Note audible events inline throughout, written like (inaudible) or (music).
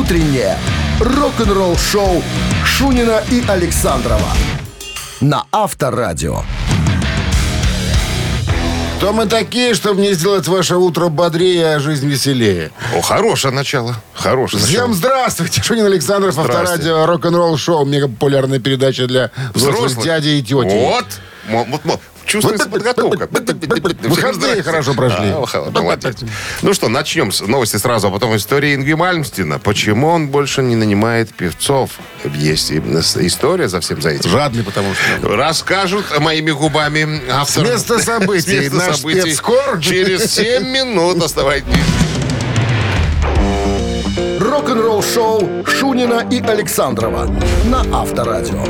утреннее рок-н-ролл-шоу Шунина и Александрова на Авторадио. Кто мы такие, чтобы не сделать ваше утро бодрее, а жизнь веселее? О, хорошее начало. Хорошее Всем начало. здравствуйте! Шунин Александров, авторадио, рок-н-ролл шоу, мега популярная передача для взрослых, Взрослых. дядей и тети. Вот. Вот, мо- чувствуется подготовка. Выходные хорошо прошли. А. Ну что, начнем с новости сразу, а потом истории Ингви Мальмстина. Почему он больше не нанимает певцов? Есть история за всем за этим. Жадный, потому что... Расскажут моими губами автор. С места (laughs) событий. Наш событий. спецскор. Через 7 минут оставайтесь. Рок-н-ролл-шоу Шунина и Александрова на Авторадио.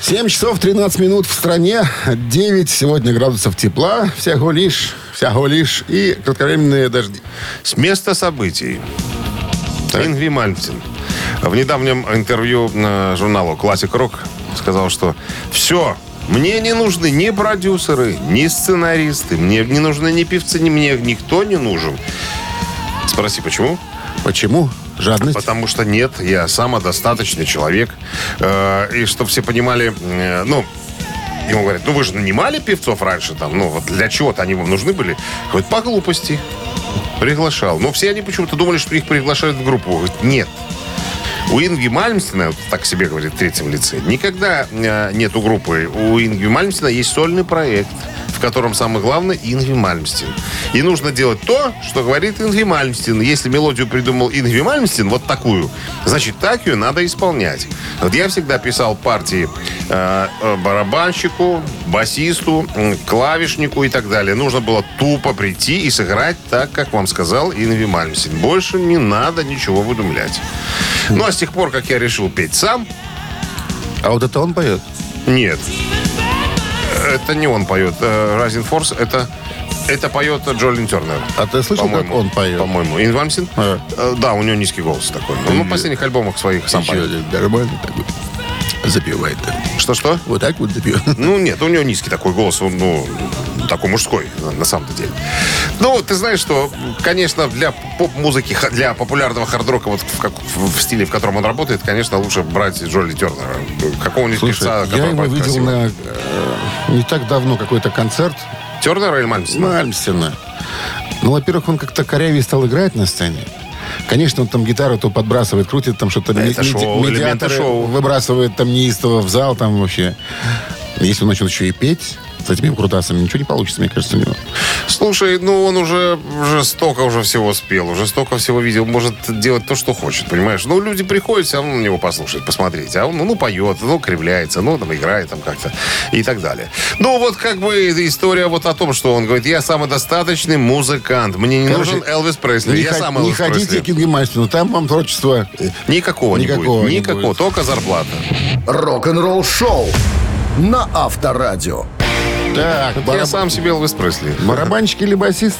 7 часов 13 минут в стране, 9 сегодня градусов тепла, всего лишь, всего лишь, и кратковременные дожди. С места событий. Ингви Мальмстин в недавнем интервью э, журналу Classic Rock сказал, что все, мне не нужны ни продюсеры, ни сценаристы, мне не нужны ни певцы, ни мне никто не нужен. Спроси, почему? Почему? Жадность? Потому что нет, я самодостаточный человек. Э, и чтобы все понимали, э, ну, ему говорят, ну вы же нанимали певцов раньше, там, ну вот для чего-то они вам нужны были. Говорит, по глупости. Приглашал. Но все они почему-то думали, что их приглашают в группу. Говорит, нет. У Инги Мальмстина, вот так себе говорит в третьем лице, никогда э, нету группы. У Инги Мальмстина есть сольный проект, в котором самое главное Ингви Мальмстин. И нужно делать то, что говорит Ингви Мальмстин. Если мелодию придумал Ингви Мальмстин, вот такую, значит, так ее надо исполнять. Вот я всегда писал партии э, э, барабанщику, басисту, клавишнику и так далее. Нужно было тупо прийти и сыграть так, как вам сказал Ингви Мальмстин. Больше не надо ничего выдумлять. Ну, а с тех пор, как я решил петь сам, А вот это он поет? нет. Это не он поет. Rising Force это, это поет Джолин Тернер. А ты слышал, как он поет? По-моему. Мальмстин? А. Э, Да, у него низкий голос такой. Ну, в последних альбомах своих сам поет. один нормальный такой. Запивает. Что-что? Вот так вот запивает. Ну, нет, у него низкий такой голос, он, ну, такой мужской, на, на самом деле. Ну, ты знаешь, что, конечно, для поп-музыки, для популярного хард-рока, вот в, как- в стиле, в котором он работает, конечно, лучше брать Джоли Тернера. Какого-нибудь певца, я его видел красиво. на... не так давно какой-то концерт Тернера или Мальмстина? Мальмстина. Ну, во-первых, он как-то корявее стал играть на сцене. Конечно, он там гитару то подбрасывает, крутит, там что-то Это шоу, медиаторы шоу. выбрасывает там неистово в зал, там вообще. Если он начнет еще и петь с этими крутасами, ничего не получится, мне кажется, у него. Слушай, ну он уже, уже столько уже всего спел, уже столько всего видел, может делать то, что хочет, понимаешь? Ну, люди приходят, все равно на него послушать, посмотреть. А он, ну, ну, поет, ну, кривляется, ну, там, играет там как-то и так далее. Ну, вот как бы история вот о том, что он говорит, я самодостаточный музыкант, мне не Короче, нужен Элвис Пресли, Не, я сам не Элвис ходите Пресли. к Мальмстину, там вам творчество... э, Никакого, Никакого не не будет. Никакого, будет. только зарплата. Рок-н-ролл-шоу на Авторадио. Так, Я бараб- сам себе Элвис Пресли. барабанщик или басист?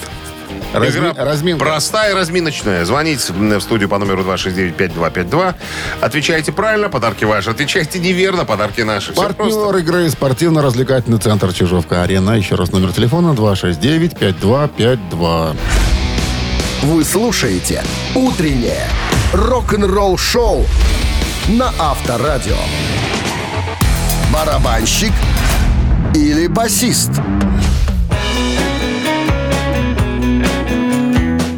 Разми- Игра Разминка. простая, разминочная. Звоните в студию по номеру 269-5252. Отвечайте правильно, подарки ваши. Отвечайте неверно, подарки наши. Всё Партнер просто. игры спортивно-развлекательный центр Чижовка-Арена. Еще раз номер телефона 269-5252. Вы слушаете «Утреннее рок-н-ролл-шоу» на Авторадио. Барабанщик или басист?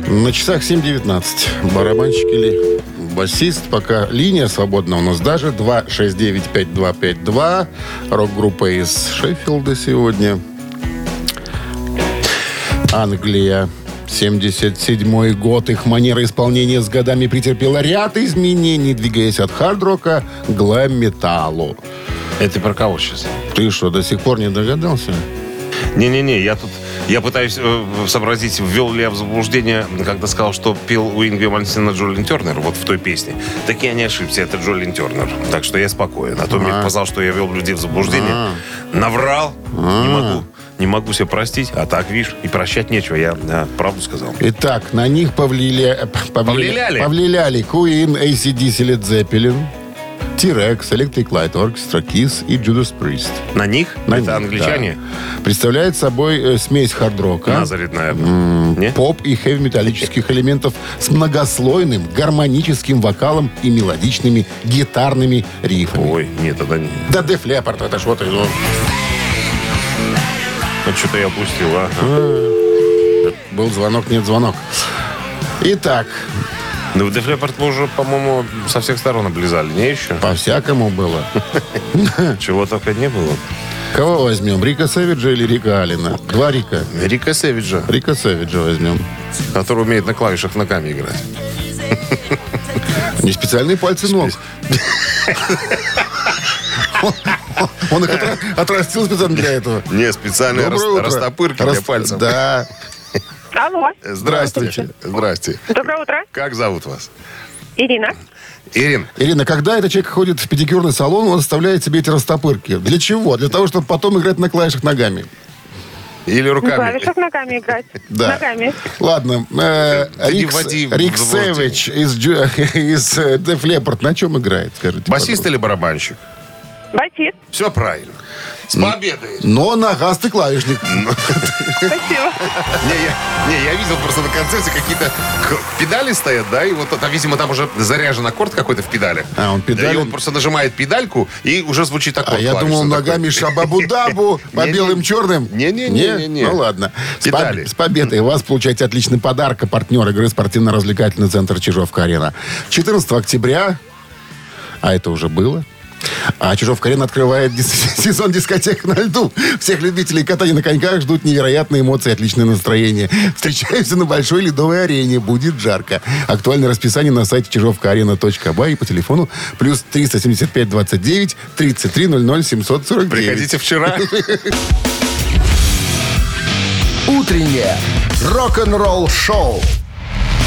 На часах 7.19. Барабанщик или басист. Пока линия свободна у нас даже. 269-5252. Рок-группа из Шеффилда сегодня. Англия. 77 год. Их манера исполнения с годами претерпела ряд изменений, двигаясь от хард-рока к глэм-металлу. Это про кого сейчас? Ты что, до сих пор не догадался? Не-не-не, я тут... Я пытаюсь э, сообразить, ввел ли я в заблуждение, когда сказал, что пел у Ингви Мальмстина Джолин Тернер, вот в той песне. Так я не ошибся, это Джолин Тернер. Так что я спокоен. А то мне показал, что я ввел людей в заблуждение. Наврал. Не могу. Не могу себе простить. А так, видишь, и прощать нечего. Я да, правду сказал. Итак, на них повлия... повлия- Повлияли? повлияли Queen, ACDC, Led Zeppelin. T-Rex, Electric Light Orchestra, Kiss и Judas Priest. На них? На Это них, англичане? да. Представляет собой э, смесь хард-рока, наверное. Поп и хэви-металлических (laughs) элементов с многослойным гармоническим вокалом и мелодичными гитарными рифами. Ой, нет, это не... Да Def Leppard, это что ты, ну, что-то я опустил, а. был звонок, нет звонок. Итак, Ну, Leppard мы уже, по-моему, со всех сторон облизали, не еще? по-всякому было. (laughs) Чего только не было. Кого возьмем, Рика Сэвиджа или Рика Алина? Два Рика. Рика Сэвиджа, Рика Сэвиджа возьмем. который умеет на клавишах ногами играть. Не специальные пальцы ног. Он- их отра- отрастил специально для этого. Не, специальные растопырки для пальцев. Да. Алло, Здравствуйте. Здрасте. доброе утро. Как зовут вас? Ирина. Ирин, Ирина, когда этот человек ходит в педикюрный салон, он оставляет себе эти растопырки. Для чего? Для того, чтобы потом играть на клавишах ногами. или На руками? клавишах ногами играть. Да. Ногами. Ладно. Рик, Рик. Сэвидж из, (laughs) из э, Def Leppard на чем играет, скажите? Басист или барабанщик? Басист. Все правильно. С победой. Но ногастый клавишник. Спасибо. Не, я, не, я видел просто на концерте какие-то педали стоят, да, и вот там, видимо, там уже заряжен аккорд какой-то в педалях. А, он педали- И он просто нажимает педальку, и уже звучит аккорд А я думал, ногами шабабу-дабу (laughs) по белым черным. Не-не-не-не-не. Ну ладно. С, Педали. с победой вас получаете отличный подарок. А партнер игры спортивно-развлекательный центр Чижовка-Арена. 14 октября, а это уже было, а Чижовка-Арена открывает дис- (laughs) сезон дискотек на льду. Всех любителей катания на коньках ждут невероятные эмоции и отличное настроение. Встречаемся на большой ледовой арене. Будет жарко. Актуальное расписание на сайте чижовкаарена.бай и по телефону плюс 375 29 33 00 749. Приходите вчера. (laughs) Утреннее рок-н-ролл-шоу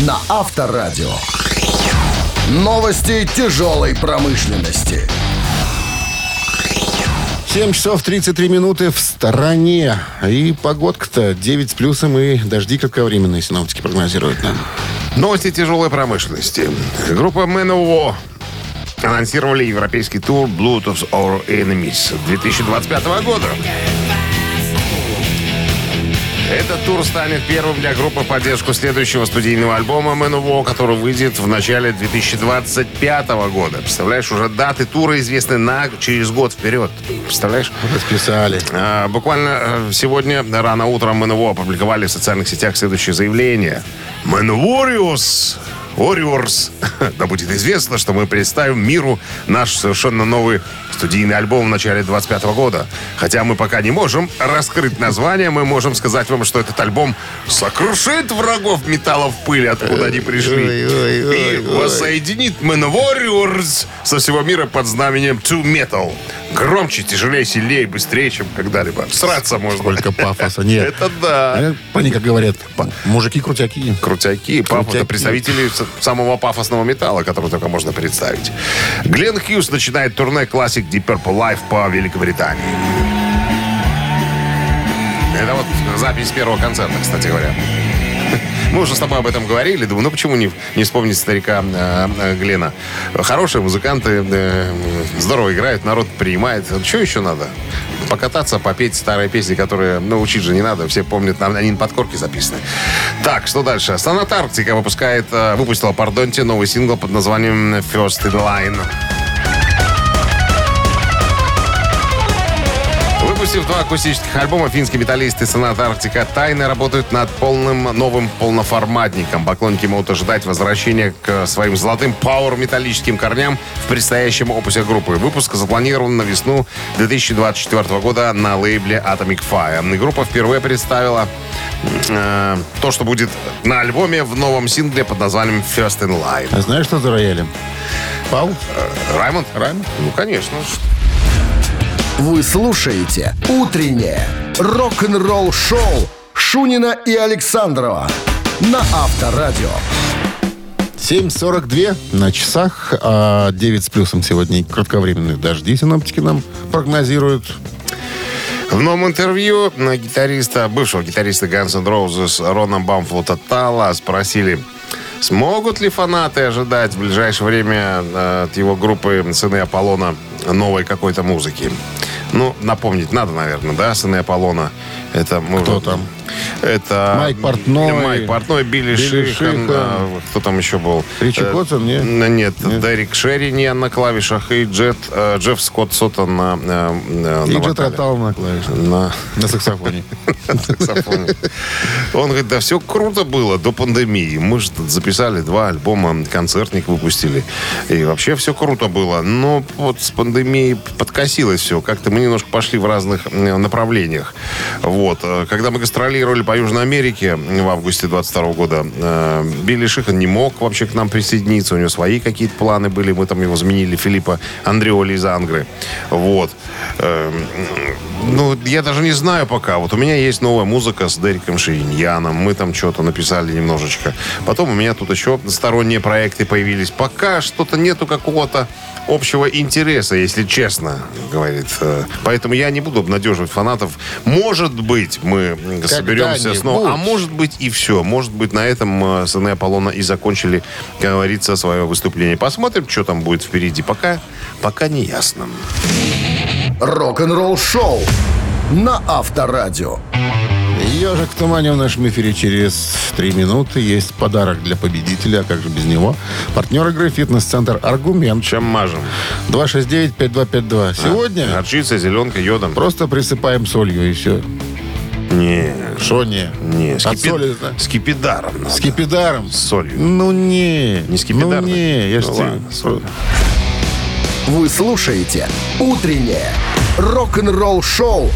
на Авторадио. Новости тяжелой промышленности. 7 часов 33 минуты в стороне. И погодка-то 9 с плюсом и дожди кратковременные синоптики прогнозируют нам. Новости тяжелой промышленности. Группа МНО анонсировали европейский тур of Our Enemies 2025 года. Этот тур станет первым для группы в поддержку следующего студийного альбома МНВО, который выйдет в начале 2025 года. Представляешь, уже даты тура известны на через год вперед. Представляешь? Расписали. А, Буквально э, сегодня рано утром МНВО опубликовали в социальных сетях следующее заявление. МНВориус Warriors. (laughs) Да будет известно, что мы представим миру наш совершенно новый студийный альбом в начале 25 года. Хотя мы пока не можем раскрыть название, мы можем сказать вам, что этот альбом сокрушит врагов металла в пыли, откуда они пришли. Ой, ой, ой, И воссоединит Man Warriors со всего мира под знаменем To Metal. Громче, тяжелее, сильнее, быстрее, чем когда-либо. Сраться можно. Сколько пафоса. Нет. Это да. Они, как говорят, па- мужики-крутяки. Крутяки, пафос, Крутяки. это представители самого пафосного металла, который только можно представить. Глен Хьюз начинает турне Classic Deep Purple Live по Великобритании. Это вот запись первого концерта, кстати говоря. Мы уже с тобой об этом говорили. Думаю, ну почему не, не вспомнить старика э, э, Глена? Хорошие музыканты, э, здорово играют, народ принимает. Что еще надо? Покататься, попеть старые песни, которые, ну, учить же не надо. Все помнят, они на подкорке записаны. Так, что дальше? Сонат Арктика выпускает, э, выпустила, пардонте, новый сингл под названием First in Line. Выпустив два акустических альбома, финские металлисты Сонат Арктика тайно работают над полным новым полноформатником. Поклонники могут ожидать возвращения к своим золотым пауэр-металлическим корням в предстоящем опусе группы. Выпуск запланирован на весну 2024 года на лейбле Atomic Fire. И группа впервые представила э, то, что будет на альбоме в новом сингле под названием First in Line. А знаешь, что за роялем? Пау? Раймонд? Раймонд? Ну, конечно. Вы слушаете «Утреннее рок-н-ролл-шоу» Шунина и Александрова на Авторадио. 7.42 на часах, а 9 с плюсом сегодня кратковременные дожди синоптики нам прогнозируют. В новом интервью на гитариста, бывшего гитариста Guns N' Roses Рона Бамфлута Тала спросили, Смогут ли фанаты ожидать в ближайшее время э, от его группы «Сыны Аполлона» новой какой-то музыки? Ну, напомнить надо, наверное, да, «Сыны Аполлона». Это мы Кто уже- там? Это Майк Портной. Майк Портной, Билли, Билли Шихан, Шихан. а, кто там еще был? Ричи Э, Коттон, не? н- Нет, Дерек Шерини на клавишах и Джет, э, Джефф Скотт Соттон на, э, э, И на Джет. Ротал на клавишах. На На саксофоне. (laughs) саксофоне. Он говорит, да все круто было до пандемии. Мы же записали два альбома, концертник выпустили. И вообще все круто было. Но вот с пандемией подкосилось все. Как-то мы немножко пошли в разных направлениях. Вот. Э, Когда мы гастролировали по Южной Америке в августе 22 года, э, Билли Шихан не мог вообще к нам присоединиться. У него свои какие-то планы были. Мы там его заменили Филиппа Андреоли из Ангры. Вот. Эм, ну, я даже не знаю пока. Вот у меня есть новая музыка с Дериком Шириньяном. Мы там что-то написали немножечко. Потом у меня тут еще сторонние проекты появились. Пока что-то нету какого-то общего интереса, если честно, говорит. Э, Поэтому я не буду обнадеживать фанатов. Может быть, мы соберемся снова. А может быть и все. Может быть, на этом э, сыны Аполлона и закончили, как говорится, свое выступление. Посмотрим, что там будет впереди. Пока, пока не ясно. Рок-н-ролл шоу на Авторадио. Ежик в тумане в нашем эфире через три минуты. Есть подарок для победителя, а как же без него. Партнер игры «Фитнес-центр Аргумент». Чем мажем? 269-5252. Сегодня Горчица, зеленка, йодом. просто присыпаем солью и все. Не, Шо не? не, От скипи- соли, да? скипидаром надо. Скипидаром. С солью. Ну не. Не скипидар, Ну не, я ж Ну тебе- ладно, соль. Вы слушаете «Утреннее рок-н-ролл-шоу»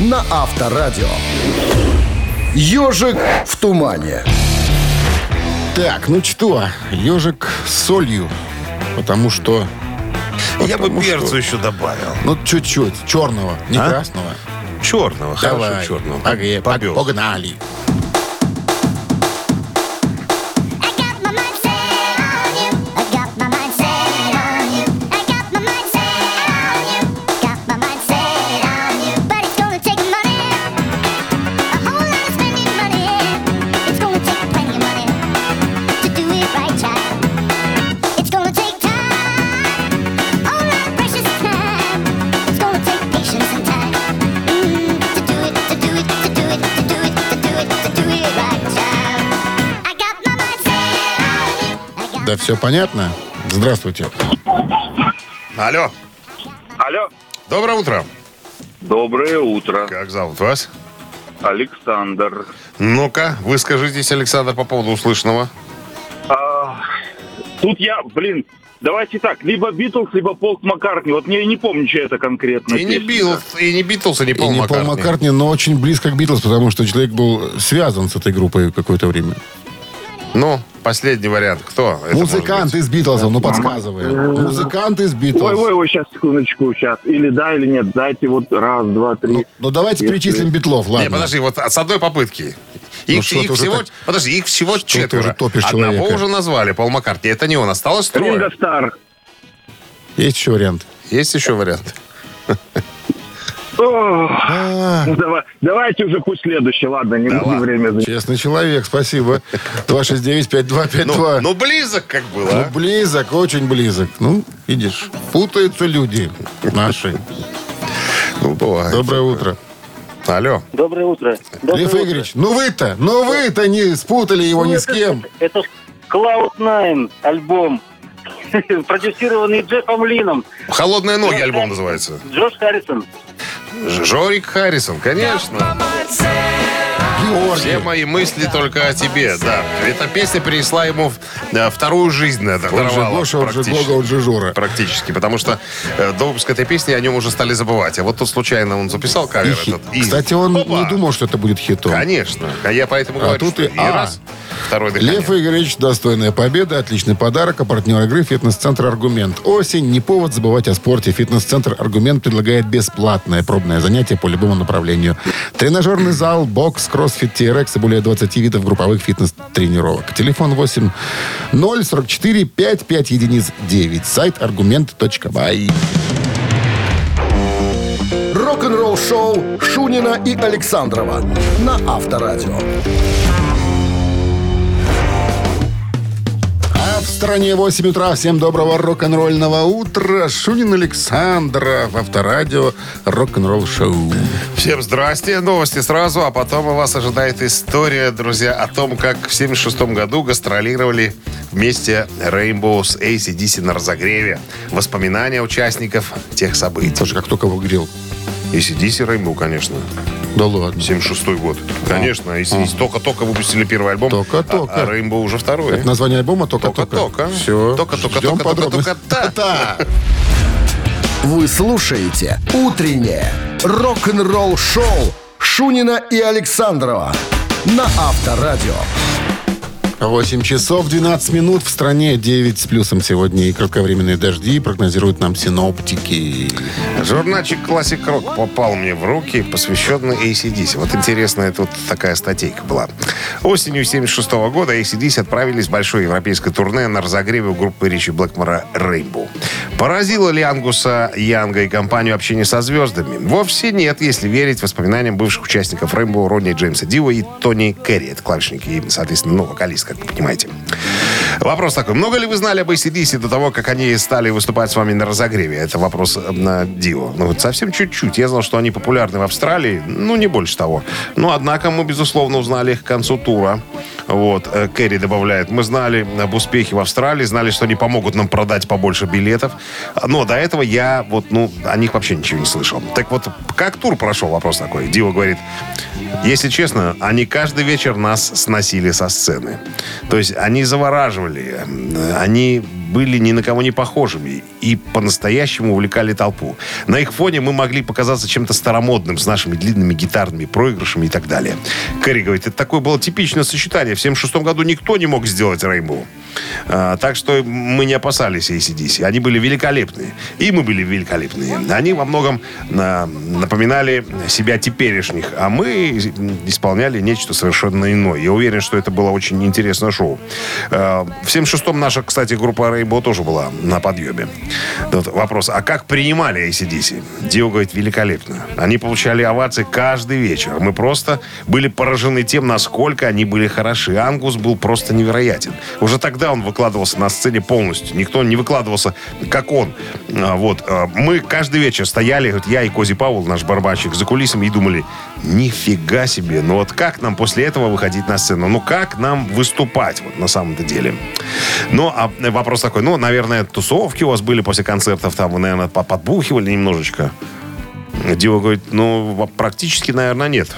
на Авторадио. «Ежик в тумане». Так, ну что, ежик с солью. Потому что... Я бы потому перцу что- еще добавил. Ну, чуть-чуть. Черного, не А? красного. Черного, Давай. хорошо черного. Погнали. Все понятно? Здравствуйте. Алло. Алло. Доброе утро. Доброе утро. Как зовут вас? Александр. Ну-ка, выскажитесь, Александр, по поводу услышанного. А, тут я, блин, давайте так, либо Битлз, либо Пол Маккартни. Вот я не помню, что это конкретно. И не. Битлз, и не Битлз, и не И Пол не Пол Маккартни. Маккартни, но очень близко к Битлз, потому что человек был связан с этой группой какое-то время. Ну, последний вариант. Кто? это может Музыкант из Битлзов, ну подсказывай. Музыкант из Ой, Битлз. ой, ой, сейчас, секундочку, сейчас. Или да, или нет. Дайте вот раз, два, три. Ну, ну, давайте Если- перечислим Битлов, Не, ладно. подожди, вот с одной попытки. Их, Ну, что их ты уже всего, так- подожди, их всего ты четверо. уже топишь Одного человека. уже назвали, Пол Маккартни. Это не он, осталось трое. Ринго Стар. Есть еще вариант? Есть еще вариант? А, ну, давай, давайте уже пусть следующий, ладно, не Да ладно. время занимать. честный человек, спасибо. (laughs) 269-5252. Ну, ну, близок как было, Ну, а? близок, очень близок. Ну, видишь, путаются люди наши. Ну, бывает. Доброе утро. Алло. Доброе утро. Доброе Лев утро. Игоревич, ну вы-то, ну вы-то не спутали его Ну, ни это- с кем. Это, Cloud9 альбом, (laughs) продюсированный Джеффом Лином. «Холодные ноги» альбом называется. Джош Харрисон. Жорик Харрисон, конечно. Все Георгий. мои мысли только о тебе, да. Эта песня принесла ему э, вторую жизнь, да, Он же Гоша, он же. Гога, он же Жора. Практически, потому что э, до выпуска этой песни о нем уже стали забывать. А вот тут случайно он записал И кавер хит. этот. и- Кстати, он Опа! не думал, что это будет хитом. Конечно. А я поэтому А говорю, тут и и А. раз, второй дыхание. Лев Игоревич, достойная победа, отличный подарок, а партнер игры «Фитнес-центр Аргумент». Осень, не повод забывать о спорте. «Фитнес-центр Аргумент» предлагает бесплатное пробное занятие по любому направлению. Тренажерный зал, бокс, кроссфит, TRX и более 20 видов групповых фитнес-тренировок. Телефон 8 044 55 единиц 9. Сайт аргумент.бай. Рок-н-ролл-шоу Шунина и Александрова на Авторадио. Стране 8 утра. Всем доброго рок-н-ролльного утра. Шунин Александра в Авторадио рок-н-ролл шоу. Всем здрасте. Новости сразу, а потом у вас ожидает история, друзья, о том, как в 76 году гастролировали вместе Rainbow с ACDC на разогреве. Воспоминания участников тех событий. Слушай, как только выиграл. ACDC Rainbow, конечно. Да ладно. 76 год. Конечно, ACDC только-только выпустили первый альбом. Только-только. А, а Rainbow уже второй. Это название альбома только-только. Только-только. Все. Только-только, Ждем только-только, подробностей. только-то. (laughs) Вы слушаете «Утреннее рок-н-ролл-шоу» Шунина и Александрова на Авторадио. 8 часов 12 минут в стране 9 с плюсом сегодня и кратковременные дожди прогнозируют нам синоптики. Журнальчик Classic Rock попал мне в руки, посвященный ACDC. Вот интересно, это вот такая статейка была. Осенью 76 года ACDC отправились в большое европейское турне на разогреве у группы Ричи Блэкмора Rainbow. Поразило ли Ангуса Янга и компанию общение со звездами? Вовсе нет, если верить воспоминаниям бывших участников Rainbow Ронни Джеймса Дио и Тони Керри. Это клавишники соответственно, ну, вокалист, как вы понимаете. Вопрос такой. Много ли вы знали об ACDC до того, как они стали выступать с вами на разогреве? Это вопрос э, на Дио. Ну, совсем чуть-чуть. Я знал, что они популярны в Австралии. Ну, не больше того. Но, однако, мы, безусловно, узнали их к концу тура. Вот. э, Керри добавляет. Мы знали об успехе в Австралии, знали, что они помогут нам продать побольше билетов. Но до этого я вот, ну, о них вообще ничего не слышал. Так вот, как тур прошел? Вопрос такой. Дио говорит, если честно, они каждый вечер нас сносили со сцены. То есть они завораживали, э, они были ни на кого не похожими и по-настоящему увлекали толпу. На их фоне мы могли показаться чем-то старомодным с нашими длинными гитарными проигрышами и так далее. Кэрри говорит, это такое было типичное сочетание. В 76 году никто не мог сделать Рейнбоу. А, так что мы не опасались ACDC. Они были великолепные. И мы были великолепные. Они во многом а, напоминали себя теперешних, а мы исполняли нечто совершенно иное. Я уверен, что это было очень интересное шоу. А, в 76-м наша, кстати, группа Рейнбоу тоже была на подъеме. Вот вопрос, а как принимали ACDC? Дио говорит, великолепно. Они получали овации каждый вечер. Мы просто были поражены тем, насколько они были хороши. Ангус был просто невероятен. Уже тогда он выкладывался на сцене полностью. Никто не выкладывался, как он. А, Вот. а, Мы каждый вечер стояли, вот я и Кози Паул, наш барабанщик, за кулисами и думали, нифига себе, ну вот как нам после этого выходить на сцену? Ну как нам выступать вот на самом-то деле? Ну, а вопрос такой, ну, наверное, тусовки у вас были после концертов, там вы, наверное, по- подбухивали немножечко. Дио говорит, ну, во- практически, наверное, нет.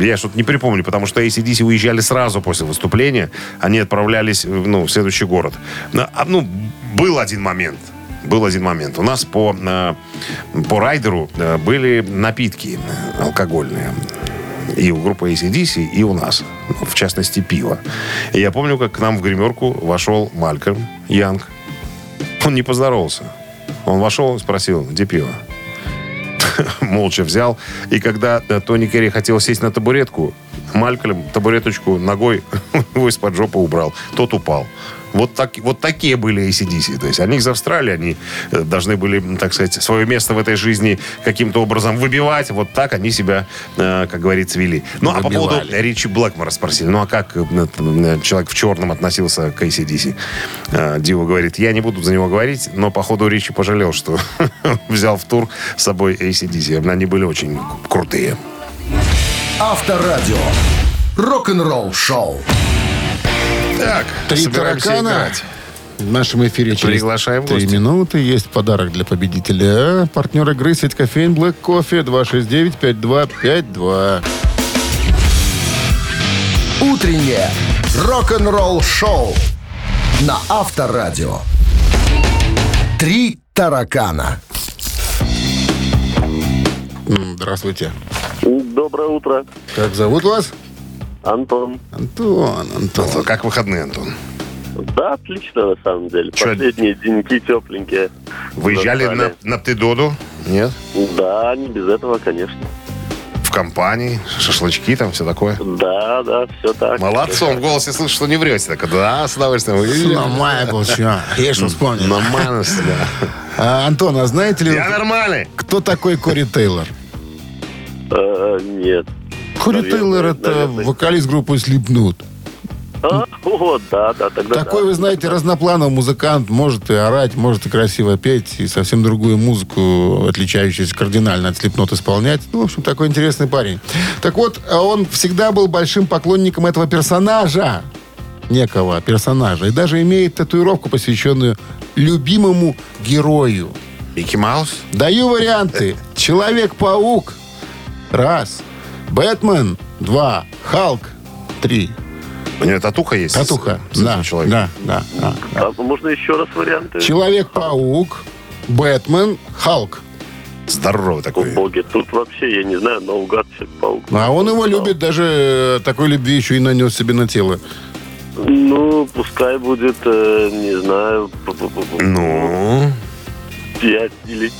Я что-то не припомню, потому что ACDC уезжали сразу после выступления. Они отправлялись, ну, в следующий город. Ну, а, Ну, был один момент. Был один момент. У нас по, э, по райдеру э, были напитки алкогольные. И у группы ACDC, и у нас. В частности, пиво. И я помню, как к нам в гримерку вошел Малькольм Янг. Он не поздоровался. Он вошел и спросил, где пиво? (laughs) молча взял. И когда э, Тони Керри хотел сесть на табуретку, Малькольм табуреточку ногой (laughs) его из-под жопы убрал. Тот упал. Вот, так, вот такие были ACDC. То есть они из Австралии, они э, должны были, так сказать, свое место в этой жизни каким-то образом выбивать. Вот так они себя, э, как говорится, вели. Ну, а по поводу Выбивали. Ричи Блэкмора спросили. Ну, а как э, человек в черном относился к ACDC? Дио говорит, я не буду за него говорить, но, походу, Ричи пожалел, что (laughs) взял в тур с собой ACDC. Они были очень крутые. Авторадио. Рок-н-ролл шоу. Так, Три таракана. играть. В нашем эфире через Приглашаем в три гости. минуты. Есть подарок для победителя. Партнер игры сеть кофеин Black Coffee 269-5252. Утреннее рок-н-ролл шоу на Авторадио. Три таракана. Здравствуйте. Доброе утро, Как зовут вас? Антон. Антон, Антон. Как выходные, Антон? Да, отлично, на самом деле. Чё? Последние деньки тепленькие. Выезжали на, на Птидоду? Нет? Да, не без этого, конечно. В компании, шашлычки там, все такое. Да, да, все так. Молодцом, в голосе слышу, что не врете. Так, да, с удовольствием. выезжали. Нормально был, чё? Я что вспомнил. Нормально, да. А, Антон, а знаете ли, Я нормальный. кто такой Кори Тейлор? Э, нет. Кори Наверное, Тейлор это наверное. вокалист группы Slipknot. А, вот, да, да, тогда Такой, да. вы знаете, разноплановый музыкант. Может и орать, может и красиво петь, и совсем другую музыку, отличающуюся кардинально от слепнот, исполнять. Ну, в общем, такой интересный парень. Так вот, он всегда был большим поклонником этого персонажа. Некого персонажа. И даже имеет татуировку, посвященную любимому герою. Микки Маус? Даю варианты. Человек-паук. Раз. Бэтмен. Два. Халк. Три. У него татуха есть? Татуха. с- с этим Да, человеком? да, да, да, да. А можно еще раз варианты? Человек-паук, Бэтмен, Халк. Здоровый О, такой. боги, тут вообще, я не знаю, наугад Человек-паук. А он его любит, даже э, такой любви еще и нанес себе на тело. Ну, пускай будет, э, не знаю, Ну, пять или...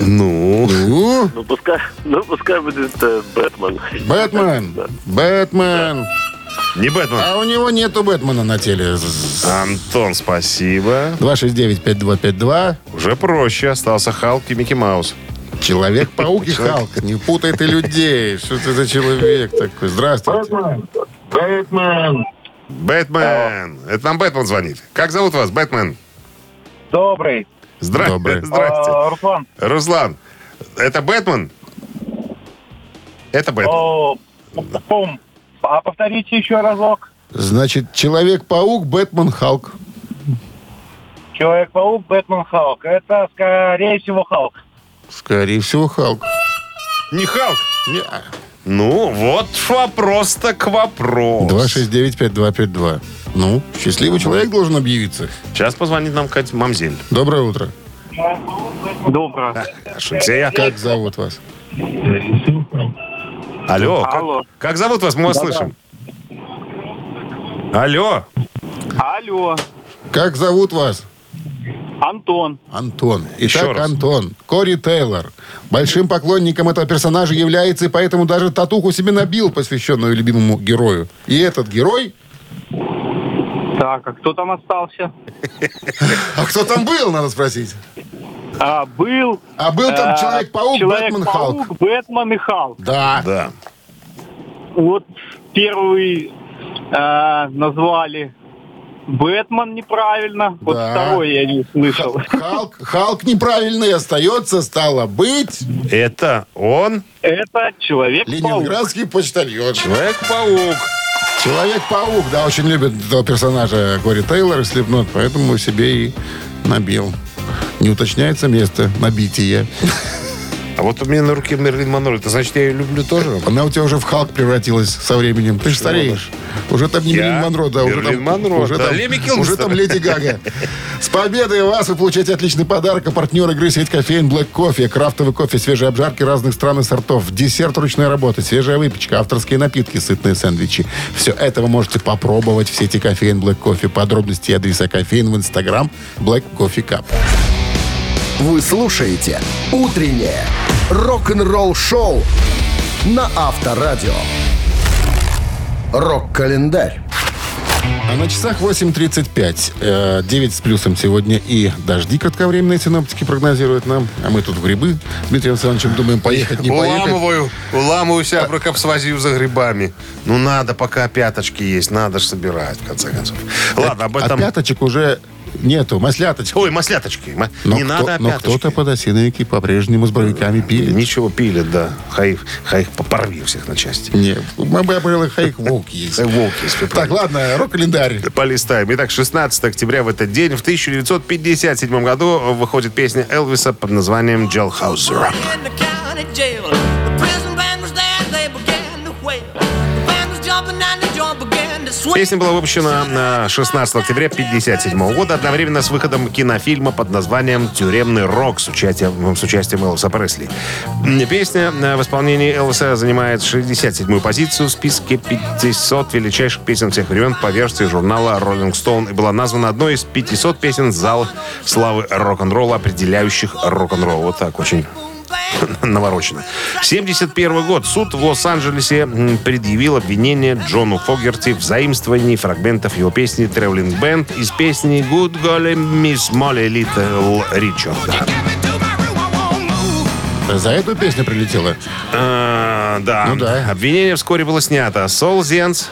ну. Ну, Ну, пускай, ну, пускай будет э, Бэтмен. Бэтмен, Да. Бэтмен. Не Бэтмен. А у него нету Бэтмена на теле. Антон, спасибо. 269-5252. Уже проще. Остался Халк и Микки Маус. Человек-паук и Халк. Не путай ты людей. Что ты за человек такой? Здравствуйте. Бэтмен. Бэтмен. Это нам Бэтмен звонит. Как зовут вас, Бэтмен? Добрый. Здра... Добрый. (laughs) Здрасте. А, Руслан, Руслан, это Бэтмен? Это Бэтмен. о, пом, а повторите еще разок. Значит, Человек-паук, Бэтмен, Халк. Человек-паук, Бэтмен, Халк. Это, скорее всего, Халк. Скорее всего, Халк. Не Халк? Не. Ну, вот вопрос-то к вопросу. 269-5252. Ну, счастливый человек должен объявиться. Сейчас позвонит нам Катя Мамзель. Доброе утро. Доброе. Шутея. Как зовут вас? Алло, как, Алло. как зовут вас? Мы вас слышим. Алло. Алло, Как зовут вас? Антон. Антон. Еще Итак, раз. Антон. Кори Тейлор. Большим поклонником этого персонажа является, и поэтому даже татуху себе набил, посвященную любимому герою. И этот герой... Так, а кто там остался? (laughs) А кто там был, надо спросить? А, был... А был там э, Человек-паук, Бэтмен, Халк. Человек-паук, Бэтмен и Халк. Да. Да. Вот первый э, назвали Бэтмен неправильно. Вот Да. второй я не слышал. Халк, Халк неправильный остается, стало быть, Это он, Это Человек-паук. ленинградский почтальон. Человек-паук. Человек-паук, да, очень любит этого персонажа Кори Тейлор и Слепнот, поэтому себе и набил. Не уточняется место набития. А вот у меня на руке Мерлин Монро. Это значит, я ее люблю тоже? Она у тебя уже в Халк превратилась со временем. Ты же стареешь. Уже там не Я? Мерлин Монро, да. уже Мерлин там, Монро, уже да, там, Леми уже там Леди Гага. С победой вас вы получаете отличный подарок. А партнер игры сеть кофеин Black Кофе. Крафтовый кофе, свежие обжарки разных стран и сортов. Десерт ручной работы, свежая выпечка, авторские напитки, сытные сэндвичи. Все это вы можете попробовать в сети кофеин Black Кофе. Подробности и адреса кофеин в инстаграм Black Coffee Cup. Вы слушаете «Утреннее рок-н-ролл-шоу» на Авторадио. Рок-календарь. А на часах 8.35. Э, 9 с плюсом сегодня и дожди кратковременные синоптики прогнозируют нам. А мы тут в грибы Дмитрием Александровичем думаем, поехать, не поехать. Уламываю, уламываю себя, свозию за грибами. Ну, надо, пока пяточки есть, надо же собирать, в конце концов. Ладно, об А этом... пяточек уже нету, масляточек. Ой, масляточки. Ма- Но, Не кто- надо но кто-то подосиновики по-прежнему с боровиками пилит. Ничего пилят, да. Хай, хай порви всех на части. Не, мы бы обрели хайк волк есть. Хай волки, если Так, ладно, рок-календарь. Полистаем. Итак, 16 октября в этот день, в 1957 году, выходит песня Элвиса под названием «Jailhouse Rock». Песня была выпущена на 16 октября 1957 года, одновременно с выходом кинофильма под названием «Тюремный рок» с участием, с участием Элвиса Пресли. Песня э, в исполнении Элвиса занимает 67-ю позицию в списке 500 величайших песен всех времен по версии журнала Rolling Stone и была названа одной из 500 песен зала славы рок-н-ролла, определяющих рок-н-ролл. Вот так очень (laughs) наворочено. 71 год. Суд в Лос-Анджелесе предъявил обвинение Джону Фогерти в заимствовании фрагментов его песни «Traveling Band» из песни «Good Golly Miss Molly Little Richard». За эту песню прилетела. А, да. Ну да. Обвинение вскоре было снято. Сол Зенс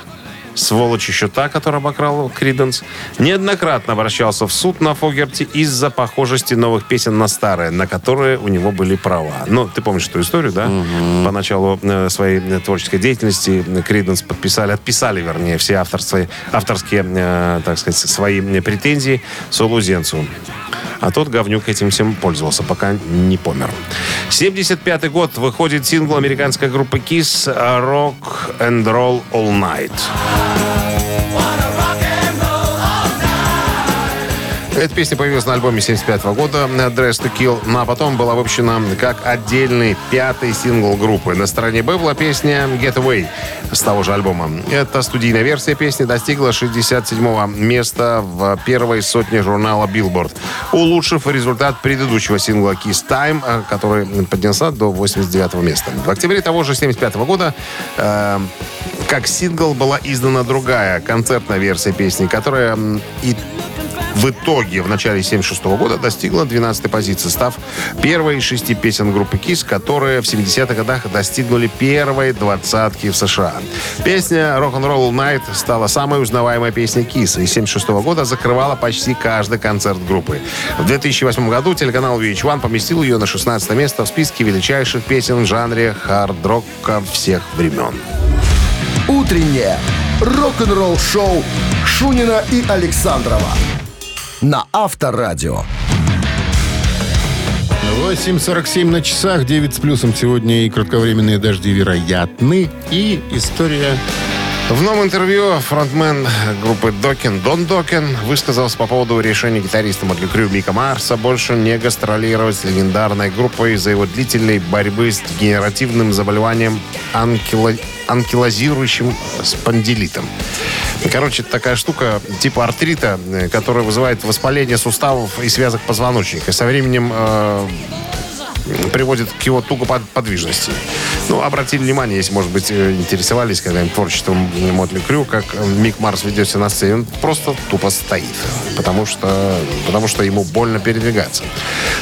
сволочь еще та, которая обокрал Криденс, неоднократно обращался в суд на Фогерти из-за похожести новых песен на старые, на которые у него были права. Ну, ты помнишь эту историю, да? По началу э, своей э, творческой деятельности Криденс подписали, отписали, вернее, все авторские, авторские э, так сказать, свои претензии Солу Зенцу. А тот говнюк этим всем пользовался, пока не помер. 75 год выходит сингл американской группы Kiss «Rock and Roll All Night». Эта песня появилась на альбоме 75 года «Dress to Kill», ну а потом была выпущена как отдельный пятый сингл группы. На стороне Б была песня «Get Away» с того же альбома. Эта студийная версия песни достигла 67 места в первой сотне журнала Billboard, улучшив результат предыдущего сингла «Kiss Time», э, который поднялся до 89 места. В октябре того же 75 года э, как сингл была издана другая концертная версия песни, которая и в итоге в начале 76 года достигла 12 позиции, став первой из шести песен группы KISS, которые в 70-х годах достигнули первой двадцатки в США. Песня «Rock'n'Roll Night» стала самой узнаваемой песней KISS и с 76 года закрывала почти каждый концерт группы. В 2008 году телеканал VH1 поместил ее на 16 место в списке величайших песен в жанре хард-рока всех времен. Утреннее рок-н-ролл-шоу Шунина и Александрова на Авторадио. 8.47 на часах, 9 с плюсом сегодня и кратковременные дожди вероятны. И история... В новом интервью фронтмен группы Докин Дон Докин высказался по поводу решения гитариста Мотли Крю Мика Марса больше не гастролировать с легендарной группой из-за его длительной борьбы с дегенеративным заболеванием анкило- анкилозирующим спондилитом. Короче, такая штука типа артрита, э, которая вызывает воспаление суставов и связок позвоночника. Со временем э, приводит к его тугоподвижности. Ну, обратили внимание, если, может быть, э, интересовались когда-нибудь творчеством Мотли Крю, как э, Мик Марс ведет себя на сцене, он просто тупо стоит, потому что, потому что ему больно передвигаться.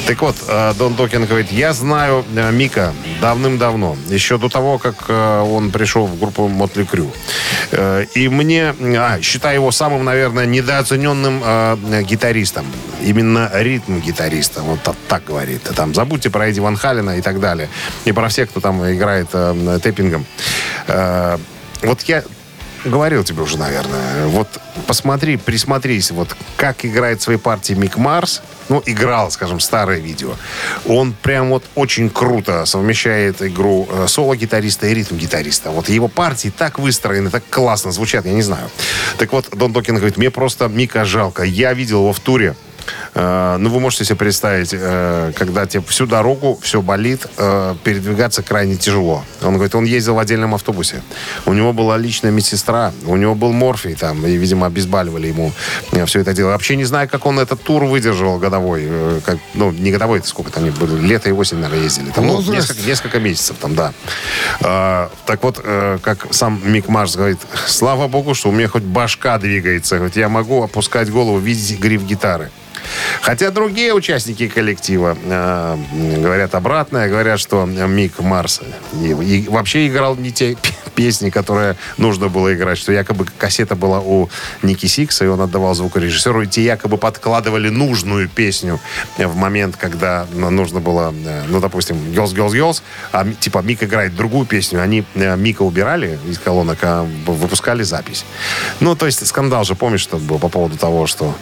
Так вот, э, Дон Докин говорит, я знаю Мика давным-давно, еще до того, как он пришел в группу Мотли Крю. И мне, а, считаю его самым, наверное, недооцененным гитаристом. Именно ритм гитариста. Вот так говорит. Там забудьте про Эдди Ван Халина и так далее. И про всех, кто там играет э, тэппингом. Э, вот я говорил тебе уже, наверное. Вот посмотри, присмотрись, вот как играет свои партии Мик Марс. Ну, играл, скажем, старое видео. Он прям вот очень круто совмещает игру э, соло-гитариста и ритм-гитариста. Вот его партии так выстроены, так классно звучат, я не знаю. Так вот, Дон Докин говорит, мне просто Мика жалко. Я видел его в туре. Э, ну, вы можете себе представить, э, когда тебе всю дорогу все болит, э, передвигаться крайне тяжело. Он говорит, он ездил в отдельном автобусе. У него была личная медсестра, у него был морфий там, и, видимо, обезболивали ему все это дело. Вообще не знаю, как он этот тур выдержал годовой. как, ну, не годовой, это сколько там было, лето и осень, наверное, ездили. Там, ну, несколько, несколько месяцев там, да. Так вот, как сам Мик Марс говорит, слава богу, что у меня хоть башка двигается, хоть я могу опускать голову, видеть гриф гитары. Хотя другие участники коллектива э, говорят обратное, говорят, что Мик Марс и, и вообще играл не те песни, которые нужно было играть, что якобы кассета была у Ники Сикса, и он отдавал звукорежиссеру, и те якобы подкладывали нужную песню в момент, когда ну, нужно было, э, ну, допустим, Girls, Girls, Girls, а типа Мик играет другую песню, они э, Мика убирали из колонок, а выпускали запись. Ну, то есть скандал же, помнишь, что был по поводу того, что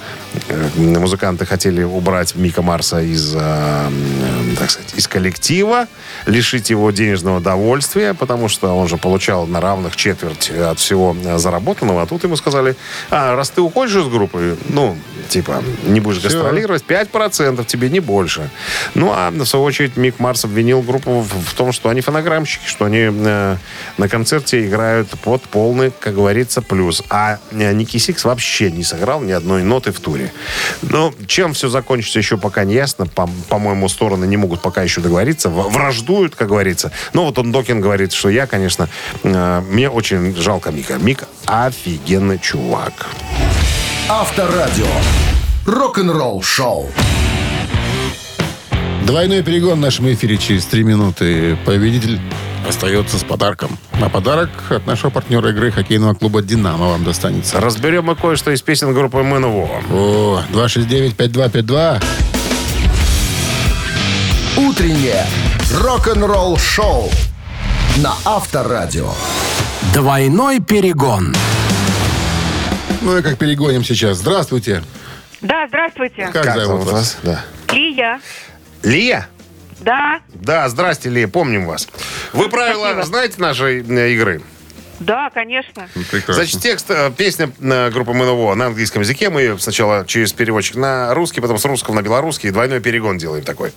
э, музыканты хотели убрать Мика Марса из, так сказать, из коллектива, лишить его денежного довольствия, потому что он же получал на равных четверть от всего э, заработанного, а тут ему сказали, а, раз ты уходишь из группы, ну, типа, не будешь гастролировать, 5% тебе, не больше. Ну, а в свою очередь Мик Марс обвинил группу в, в том, что они фонограммщики, что они э, на концерте играют под полный, как говорится, плюс. А э, Ники Сикс вообще не сыграл ни одной ноты в туре. Ну, чем все закончится, еще пока не ясно. По- По-моему, стороны не могут пока еще договориться. Враждуют, как говорится. Но вот он Докин говорит, что я, конечно, э, мне очень жалко Мика. Мик офигенный чувак. Авторадио. Рок-н-ролл шоу. Двойной перегон в нашем эфире через три минуты. Победитель остается с подарком. А подарок от нашего партнера игры хоккейного клуба «Динамо» вам достанется. Разберем мы кое-что из песен группы МНВО. О, 269-5252. Утреннее рок-н-ролл-шоу на Авторадио. Двойной перегон. Ну и как перегоним сейчас. Здравствуйте. Да, здравствуйте. Как, зовут вас? Да. Лия. Лия? Да, Да, здрасте, Лия, помним вас. Вы правила Спасибо. знаете нашей э, игры? да, конечно. Прекрасно. Значит, текст, э, песня э, группы МНВО на английском языке. Мы ее сначала через переводчик на русский, потом с русского на белорусский. и Двойной перегон делаем такой.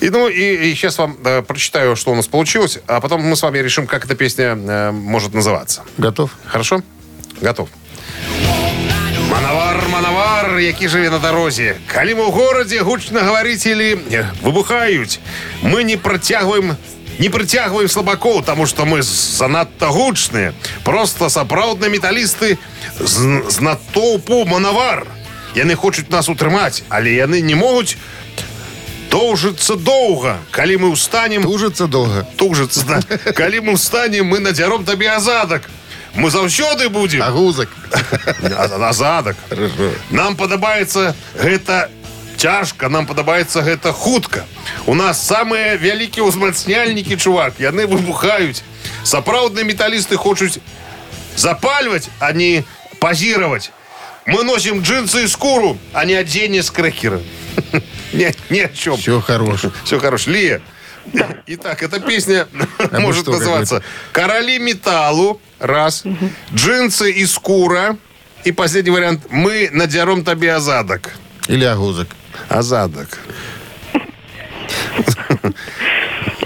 И, ну, и, сейчас вам э, прочитаю, что у нас получилось, а потом мы с вами решим, как эта песня э, может называться. Готов? Хорошо? Готов. Мановар, мановар, які жыве на дарозе. Калі мы ў горадзе гучна гаварыць или э, выбухаюць, мы не працягваем не прыцягваем слабакоў, таму што мы занадта гучныя. Просто сапраўдныя металісты з, з натоўпу манавар. Яны хочуць нас утрымаць, але яны не могуць доўжыцца доўга. Калі мы ўстанем, Тужится долго. тужыцца, да. (laughs) Калі мы ўстанем, мы надзяром табе азадак. Мы заўсёды будзем Агузок. (laughs) А- Азадак. Нам падабаецца гэта цяжка, нам падабаецца гэта хутка. У нас самыя вялікія ўзмацняльнікі, чувак, яны выбухаюць. Сапраўдныя металісты хочуць запальваць, а не пазіраваць. Мы носім джинсы и скуру, а не оденье с крекера. (laughs) Ни, ни о чем. Все хорош. (laughs) Все хорошо. Лия. Итак, эта песня мы (laughs) может что, называться «Короли металлу». Раз. «Джинсы и скура». И последний вариант «Мы надерем тебе азадок». Или агузок. Азадок.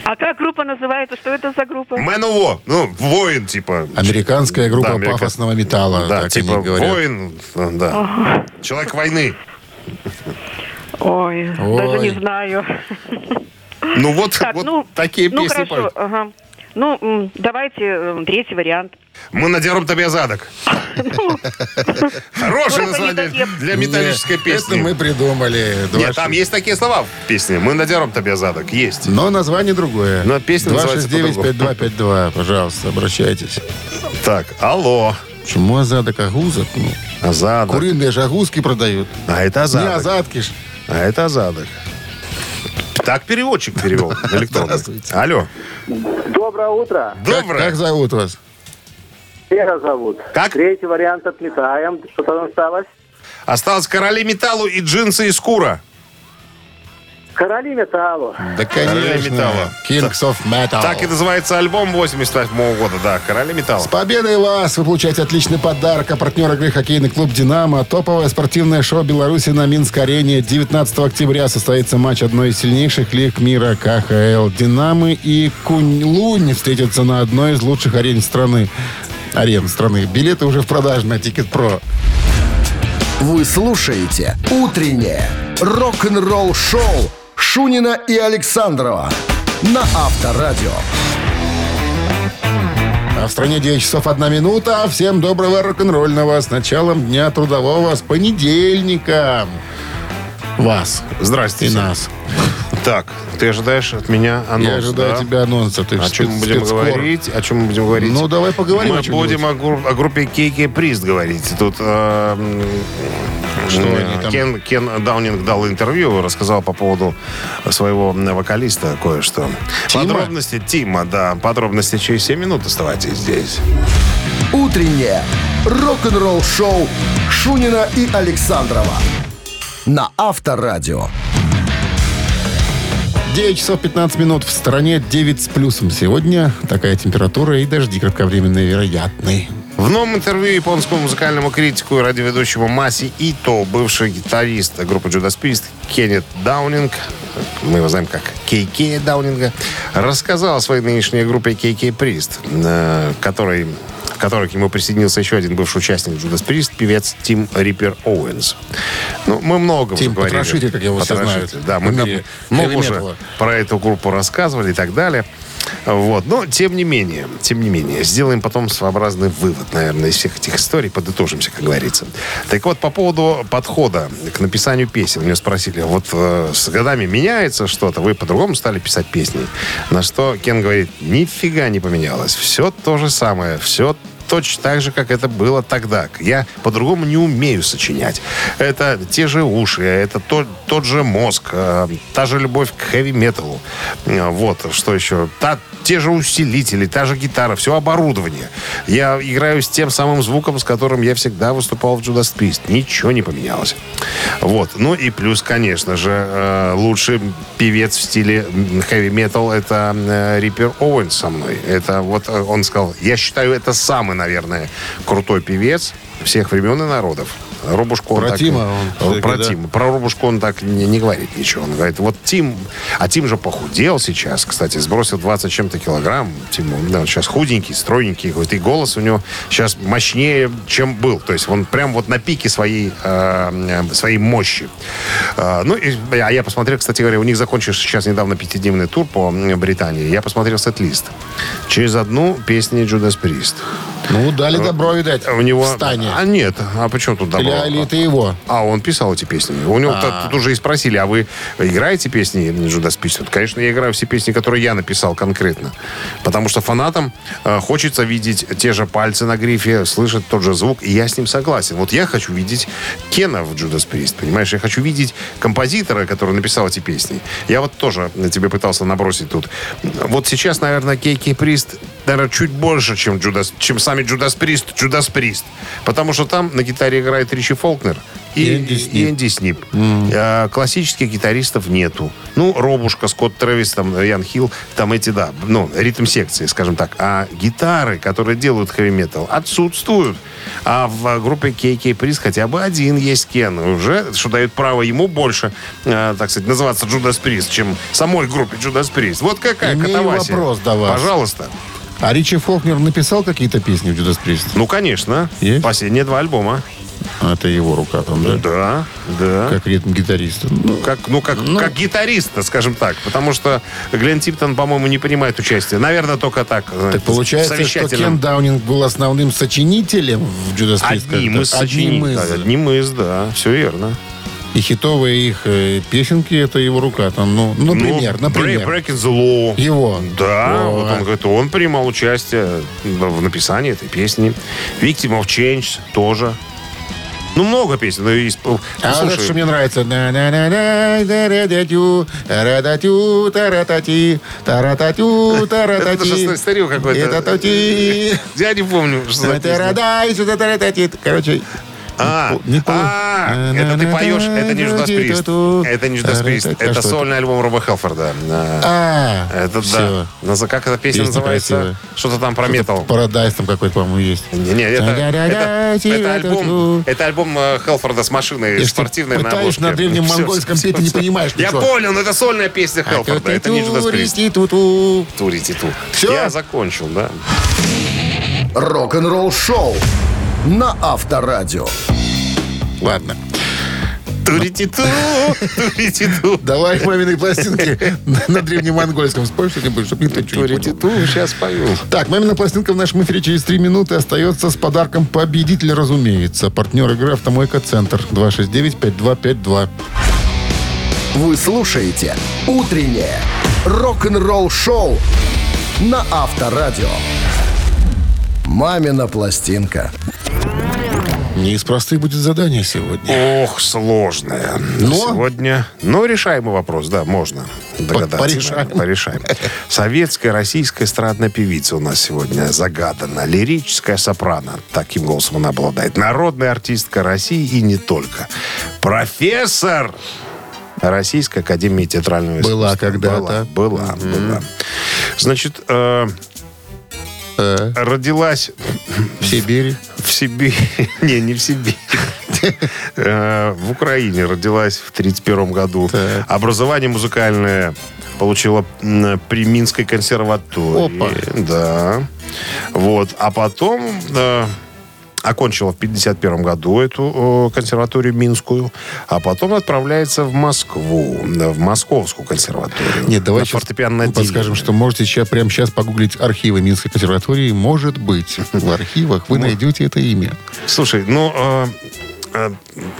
А как группа называется? Что это за группа? МНО. Ну, воин, типа. Американская группа Да, америка- пафосного металла. Да, типа воин. Да. Человек войны. Ой, Ой. даже не знаю. Ну вот, Так, вот ну, такие ну песни хорошо, ага. Ну, давайте м, третий вариант. Мы надерем тебе задок. Хорошее Ну, не название для металлической песни. Это мы придумали. Нет, там есть такие слова в песне. Мы надерем тебе задок. Есть. Но название другое. Но песня называется 269-5252. Пожалуйста, обращайтесь. Так, алло. Почему азадок агузок? Ну, Азадок. куриные же агузки продают. А это Не азадок. азадки ж. А это азадок. Так переводчик перевел (laughs) электронный. Здравствуйте. Алло. Доброе утро. Как, Доброе. как зовут вас? Вера зовут. Как? Третий вариант отметаем. Что там осталось? Осталось короли металлу и джинсы из кура. Короли металлу. Да, конечно. металла. Kings of Metal. Так и называется альбом 88 года. Да, короли металла. С победой вас! Вы получаете отличный подарок. А партнер игры хоккейный клуб «Динамо». Топовое спортивное шоу Беларуси на Минск-арене. 19 октября состоится матч одной из сильнейших лиг мира КХЛ. «Динамо» и «Кунь-Лунь» встретятся на одной из лучших арен страны. Арен страны. Билеты уже в продаже на Ticket Pro. Вы слушаете «Утреннее рок-н-ролл-шоу» Шунина и Александрова на Авторадио. А в стране 9 часов 1 минута. Всем доброго рок-н-ролльного с началом дня трудового, с понедельника. Вас Здрасте. и нас. Так, ты ожидаешь от меня анонс, Я ожидаю да? тебя анонса. Ты О чем мы будем спецкор. говорить? О чем мы будем говорить? Ну, давай поговорим Мы о будем о, о группе Кейки Прист говорить. Тут э, Что э, они там? Кен, Кен Даунинг дал интервью, рассказал по поводу своего вокалиста кое-что. Тима? Подробности Тима, да. Подробности через 7 минут оставайтесь здесь. Утреннее рок-н-ролл-шоу Шунина и Александрова на Авторадио. 9 часов 15 минут в стране, 9 с плюсом. Сегодня такая температура и дожди кратковременные вероятны. В новом интервью японскому музыкальному критику и радиоведущему Маси Ито, бывший гитарист группы Judas Priest Кеннет Даунинг, мы его знаем как Кей Даунинга, рассказал о своей нынешней группе KK Priest, э, которой, в которой к нему присоединился еще один бывший участник Judas Priest, певец Тим Риппер Оуэнс. Ну, мы много уже Тим говорили. Потрошитель, как его все знают. Да, мы много уже про эту группу рассказывали и так далее. Вот. Но, тем не менее, тем не менее, сделаем потом своеобразный вывод, наверное, из всех этих историй, подытожимся, как говорится. Так вот, по поводу подхода к написанию песен. Меня спросили, вот э, с годами меняется что-то, вы по-другому стали писать песни? На что Кен говорит, нифига не поменялось. Все то же самое, все точно так же, как это было тогда. Я по-другому не умею сочинять. Это те же уши, это тот, тот же мозг, э, та же любовь к хэви-металу. Э, Вот, что еще? Та, те же усилители, та же гитара, все оборудование. Я играю с тем самым звуком, с которым я всегда выступал в Judas Priest. Ничего не поменялось. Вот. Ну и плюс, конечно же, э, лучший певец в стиле хэви-метал это э, Риппер Оуэнс со мной. Это вот э, он сказал, я считаю, это самый, наверное, крутой певец всех времен и народов. Рубушку он Про так- Тима он про всегда- Тима. Про Рубушку он так не, не говорит ничего. Он говорит, вот Тим... А Тим же похудел сейчас, кстати, сбросил 20 с чем-то килограмм. Тим, он, да, он сейчас худенький, стройненький. Говорит, и голос у него сейчас мощнее, чем был. То есть он прям вот на пике своей, э, своей мощи. Э, ну, и, а я посмотрел, кстати говоря, у них закончился сейчас недавно пятидневный тур по Британии. Я посмотрел сет-лист. Через одну песни Judas Priest. Ну, дали добро, видать, У него... в стане. А нет, а почему тут добро? Или, или это его? А, он писал эти песни. У него тут- тут уже и спросили, а вы играете песни Priest? Вот, Конечно, я играю все песни, которые я написал конкретно. Потому что фанатам э, хочется видеть те же пальцы на грифе, слышать тот же звук, и я с ним согласен. Вот я хочу видеть Кена в Judas Priest, понимаешь? Я хочу видеть композитора, который написал эти песни. Я вот тоже тебе пытался набросить тут. Вот сейчас, наверное, Кейки Прист, наверное, чуть больше, чем, Judas, чем сами Judas Priest, Judas Priest. Потому что там на гитаре играет Ричи Фолкнер и, И Энди Снип. и Энди Снип. А, классических гитаристов нету. Ну, Робушка, Скотт Трэвис, там, Ян Хилл, там эти, да, ну, ритм-секции, скажем так. А гитары, которые делают хэви-метал, отсутствуют. А в группе KK Приз хотя бы один есть Кен. Уже, что дает право ему больше, э, так сказать, называться Judas Priest, чем самой группе Judas Priest. Вот какая Имею катавасия. вопрос до вас. Пожалуйста. А Ричи Фолкнер написал какие-то песни в Judas Priest? Ну, конечно. Есть? Последние два альбома. Это его рука там, да? Да, да. Как ритм-гитариста. Ну, Как, ну, как, как гитариста, скажем так. Потому что Глен Типтон, по-моему, не принимает участие. Наверное, только так. так получается, что. Кен Даунинг был основным сочинителем в Judas Priest? Одним из сочинителей. Одним из, да. Все верно. И хитовые их э, песенки, это его рука. Там, ну, ну, например, Ну, например. Break, Breaking the Law. Его. Да, Вот. вот он говорит, он принимал участие в написании этой песни. Victim of Change тоже. Ну, много песен. Ну, и исп- А вот слушай, это, что мне нравится. Это же старик какой-то. Я не помню, что за. Короче, А, не а, это ты поешь, это не Judas Priest. Это не Judas Priest. А Это сольный альбом Роба Хелфорда. А, Это да. Наза- Как эта песня называется? Что-то там про метал. Парадайз там какой-то, по-моему, есть. Не, не, это, альбом, это альбом э, Хелфорда с машиной спортивной на обложке. на древнем (laughs) монгольском петь, ты не понимаешь Я понял, но это сольная песня Хелфорда. Это не Judas Priest. Ту-ту. Тури-ти-ту. Я закончил, да. Рок-н-ролл шоу на Авторадио. Ладно. Тури-ти-ту, тури-ти-ту. Давай маминой пластинки на- на древнем монгольском. Спой что-нибудь, чтобы никто ничего не понял. Тури-ти-ту, сейчас пою. Так, мамина пластинка в нашем эфире через три минуты остается с подарком победителя, разумеется. Партнер игры «Автомойка Центр» 269-5252. Вы слушаете «Утреннее рок-н-ролл-шоу» на Авторадио. «Мамина пластинка». Не из простых будет задание сегодня. Ох, сложная. Но? Сегодня, ну, решаемый вопрос, да, можно догадаться. порешаем. да, (laughs) порешаем. Советская, российская эстрадная певица у нас сегодня загадана. Лирическая сопрано. Таким голосом она обладает. Народная артистка России и не только. Профессор Российской Академии Театрального искусства. Была когда-то. Была, была, была. Значит, э, Э, родилась в Сибири. В Сибири. (laughs) Не, не в Сибири. Э, В Украине родилась в 1931 году. Образование музыкальное получила при Минской консерватории. Опа. Да. Вот. А потом э, окончила в 51 году эту э, консерваторию Минскую, а потом отправляется в Москву, да, в Московскую консерваторию. Нет, давай сейчас фортепианное подскажем, что можете сейчас, прямо сейчас погуглить архивы Минской консерватории. Может быть, в архивах вы найдете это имя. Слушай, ну, э,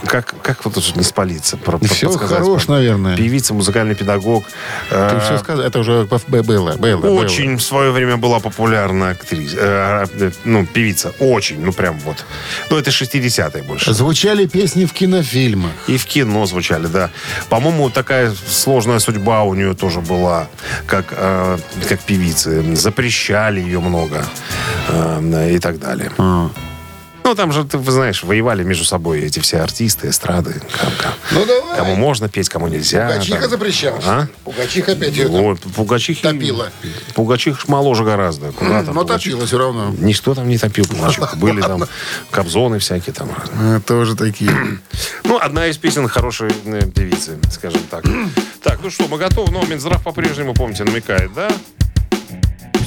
как, как вот тут не спалиться? Про- про- Все хорош, наверное. Певица, музыкальный педагог. Ты все сказал, это уже было, было, было. Очень в свое время была популярна актриса, э, э, ну, певица. Очень, ну, прям вот. Ну, это 60-е больше. Звучали песни в кинофильмах. И в кино звучали, да. По-моему, такая сложная судьба у нее тоже была, как, э, как певицы. Запрещали ее много э, и так далее. Ну, там же, ты знаешь, воевали между собой эти все артисты, эстрады. Кому, Ну, давай. кому можно петь, кому нельзя. Пугачиха там. запрещалась. А? Пугачиха опять ее Вот, Пугачихи... топила. Пугачиха ж моложе гораздо. Куда там Но Пугачиха? топила все равно. Ничто там не топил Пугачиху. Были там кобзоны всякие там. Э, Тоже такие. (clears throat) Ну, одна из песен хорошей э, певицы, скажем так. так, ну что, мы готовы, но Минздрав по-прежнему, помните, намекает, да?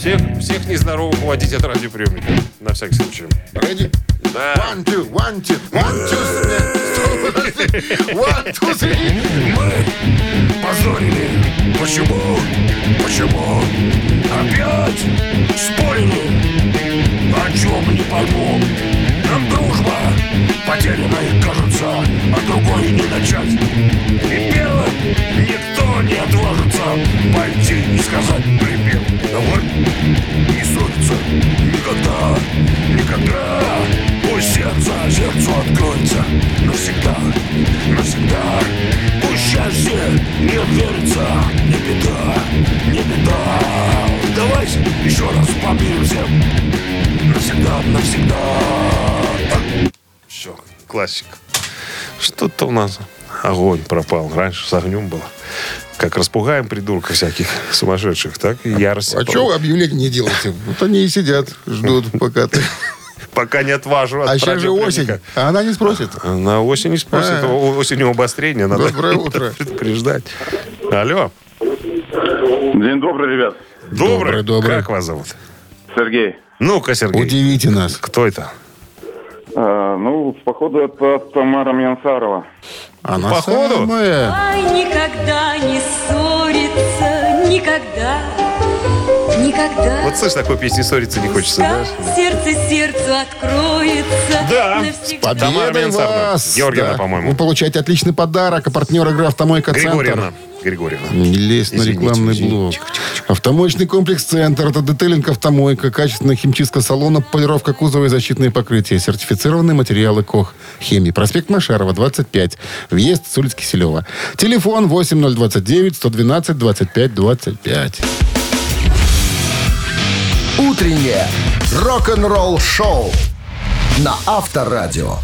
Всех, всех нездоровых уводить от радиоприемника. На всякий случай. Ready? Да. One, two, one, two, one, two. (laughs) One, two, three. позорили. Почему? Почему? Опять спорили? О чем не пойму? Нам дружба потерянной кажется, а другой не начать. И первым никто не отважится пойти и сказать привет. Давай не ссориться никогда, никогда. Пусть сердце сердцу откроется навсегда, навсегда. Пусть счастье не верится, не беда, не беда. Давайте еще раз помиримся. Навсегда, навсегда. Все, классик. Что-то у нас огонь пропал. Раньше с огнем было. Как распугаем придурков всяких сумасшедших, так и ярость. А что вы объявление не делаете? Вот они и сидят, ждут, пока ты... Пока не отважу от А сейчас же осень, а она не спросит. На осень не спросит. А. О- Осенью обострение. Надо Доброе (laughs) утро. предупреждать. Алло. День добрый, ребят. Добрый. Доброе, доброе. Как вас зовут? Сергей. Ну-ка, Сергей. Удивите нас. Кто это? А, ну, походу, это Тамара Мьянсарова. Она Походу. самая. Ай, никогда не ссориться, никогда, никогда. Вот слышь, такой песни ссориться не хочется, да? Сердце сердцу откроется. Да. навсегда. Тамара Победой Менсарна. вас! Георгиевна, Да. по-моему. Вы получаете отличный подарок. А партнер игры «Автомойка Центр». Григорьевна. Григорьевна. Не лезь на Извините, рекламный извините. блок. Тихо, тихо, Автомоечный комплекс «Центр» — это детейлинг автомойка, качественная химчистка салона, полировка кузова и защитные покрытия, сертифицированные материалы КОХ. Химии. Проспект Машарова, 25. Въезд с улицы Киселева. Телефон 8029 112 25 25. Утреннее рок-н-ролл-шоу на Авторадио.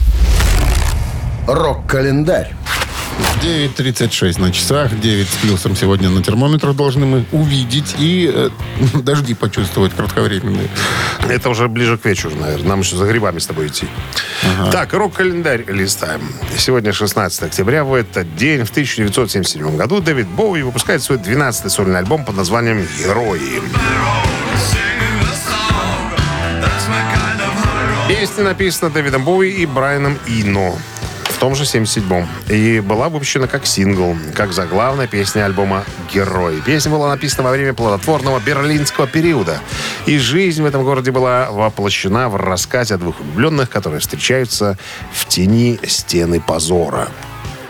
Рок-календарь. 9.36 на часах, 9 с плюсом сегодня на термометрах должны мы увидеть и э, (laughs) дожди почувствовать кратковременные. Это уже ближе к вечеру, наверное. Нам еще за грибами с тобой идти. Так, рок-календарь листаем. Сегодня 16 октября. В этот день, в 1977 году, Дэвид Боуи выпускает свой 12-й сольный альбом под названием «Герои». Песня написана Дэвидом Боуи и Брайаном Ино том же 77-м. И была выпущена как сингл, как заглавная песня альбома «Герой». Песня была написана во время плодотворного берлинского периода. И жизнь в этом городе была воплощена в рассказе о двух влюбленных, которые встречаются в тени стены позора.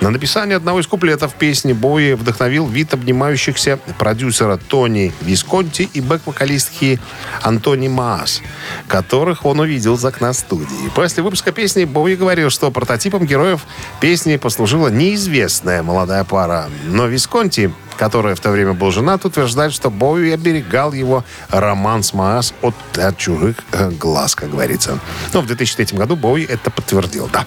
На написание одного из куплетов песни Бои вдохновил вид обнимающихся продюсера Тони Висконти и бэк-вокалистки Антони Маас, которых он увидел из окна студии. После выпуска песни Бои говорил, что прототипом героев песни послужила неизвестная молодая пара. Но Висконти, который в то время был женат, утверждает, что Боуи оберегал его роман с Маас от, от чужих э, глаз, как говорится. Но в 2003 году Боуи это подтвердил, да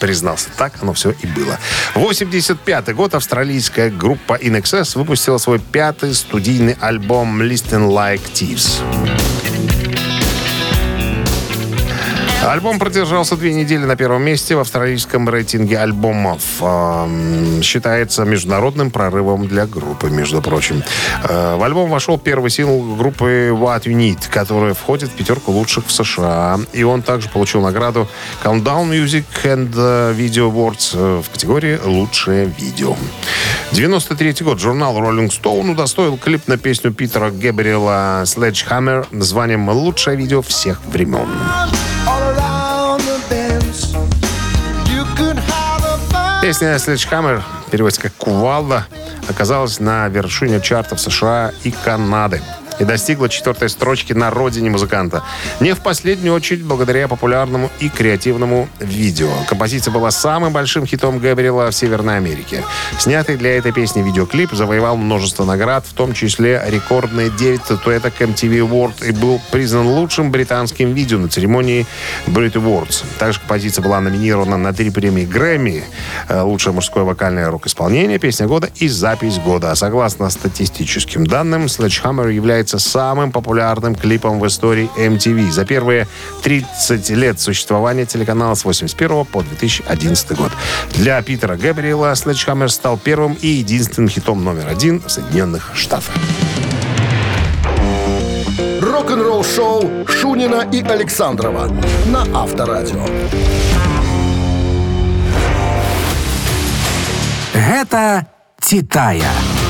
признался. Так оно все и было. 85 год австралийская группа In Excess выпустила свой пятый студийный альбом Listen Like Thieves. Альбом продержался две недели на первом месте в австралийском рейтинге альбомов. Считается международным прорывом для группы, между прочим. Э, В альбом вошел первый сингл группы What You Need, который входит в пятерку лучших в США. И он также получил награду Countdown Music and э, Video Awards э, в категории «Лучшее видео». 93 год. Журнал Rolling Stone удостоил клип на песню Питера Гэбриэла Sledgehammer названием «Лучшее видео всех времен». Песня Sledgehammer, переводится как «Кувалда», оказалась на вершине чартов США и Канады и достигла четвертой строчки на родине музыканта. Не в последнюю очередь благодаря популярному и креативному видео. Композиция была самым большим хитом Габриэла в Северной Америке. Снятый для этой песни видеоклип завоевал множество наград, в том числе рекордные 9 статуэток MTV Award и был признан лучшим британским видео на церемонии Brit Awards. Также композиция была номинирована на три премии Грэмми. Э, Лучшее мужское вокальное рок-исполнение, песня года и запись года. Согласно статистическим данным, Sledgehammer является самым популярным клипом в истории MTV за первые 30 лет существования телеканала с 81 по 2011 год. Для Питера Габриэла Sledgehammer стал первым и единственным хитом номер один в Соединенных Штатах. Рок-н-ролл шоу Шунина и Александрова на Авторадио. Гэта «Титая».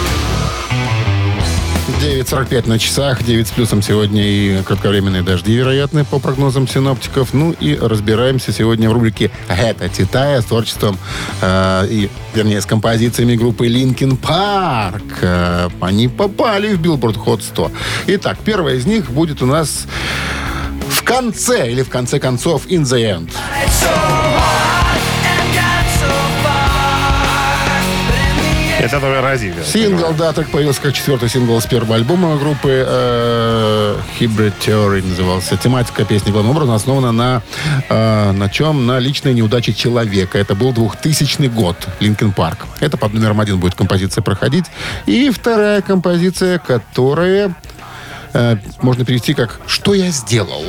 9.45 на часах, 9 с плюсом сегодня и кратковременные дожди, вероятны, по прогнозам синоптиков. Ну и разбираемся сегодня в рубрике «Это Титая» с творчеством э, и, вернее, с композициями группы Linkin Park. Э, они попали в Billboard Hot 100. Итак, первая из них будет у нас в конце, или в конце концов, in the end. Это твой Разилия. Сингл, да, так появился как четвертый сингл с первого альбома группы э, Hybrid Theory назывался. Тематика песни главным образом основана на, э, на чем? На личной неудаче человека. Это был 2000 год, Linkin Park. Это под номером один будет композиция проходить. И вторая композиция, которая э, можно перевести как «Что я сделал?».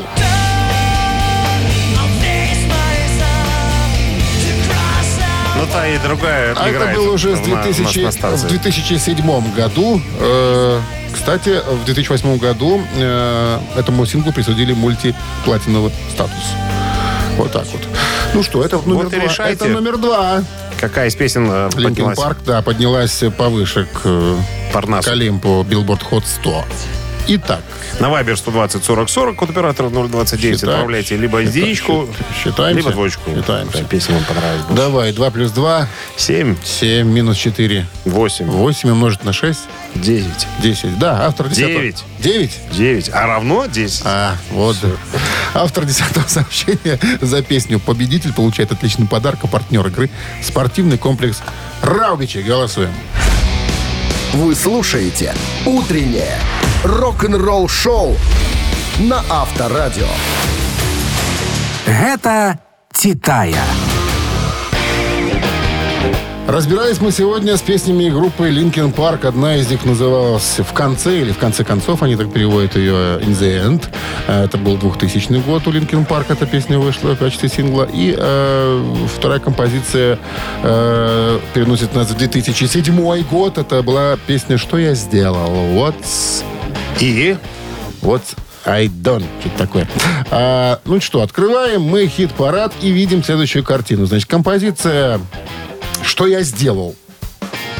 Та и другая А это играет было уже с на- на- 2000 на станции. в 2007 году. Э, кстати, в 2008 году э, этому синглу присудили мультиплатиновый статус. Вот так вот. Ну что, это номер и два. решайте. Это номер два. Какая из песен э, поднялась? Парк, да, поднялась повыше к, э, Парнасу. к Олимпу Billboard Hot 100. Итак, На Viber 120 40 40, код оператора 029. Считай. Отправляйте либо единичку, считаемся? либо двоечку. Считаемся. Песня вам понравилась. больше. давай, 2 плюс 2, 7, 7 минус 4, 8, 8 умножить на 6, 9, 10. Да, автор 10. Девять. 9? 9. А равно 10. А, вот. Автор десятого (laughs) сообщения за песню «Победитель» получает отличный подарок, а партнер игры – спортивный комплекс «Раубичи». Голосуем. Вы слушаете «Утреннее рок-н-ролл-шоу» на Авторадио. Гэта «Титая». Разбирались мы сегодня с песнями группы Linkin Park. Одна из них называлась «В конце» или «В конце концов». Они так переводят ее «In the End». Э, Это был 2000 год у Linkin Park. Эта песня вышла в качестве сингла. И э, вторая композиция э, переносит нас в 2007 год. Это была песня «Что я сделал?» What's... И Вот I don't. Что-то такое. А, ну что, открываем мы хит-парад и видим следующую картину. Значит, композиция «Что я сделал?»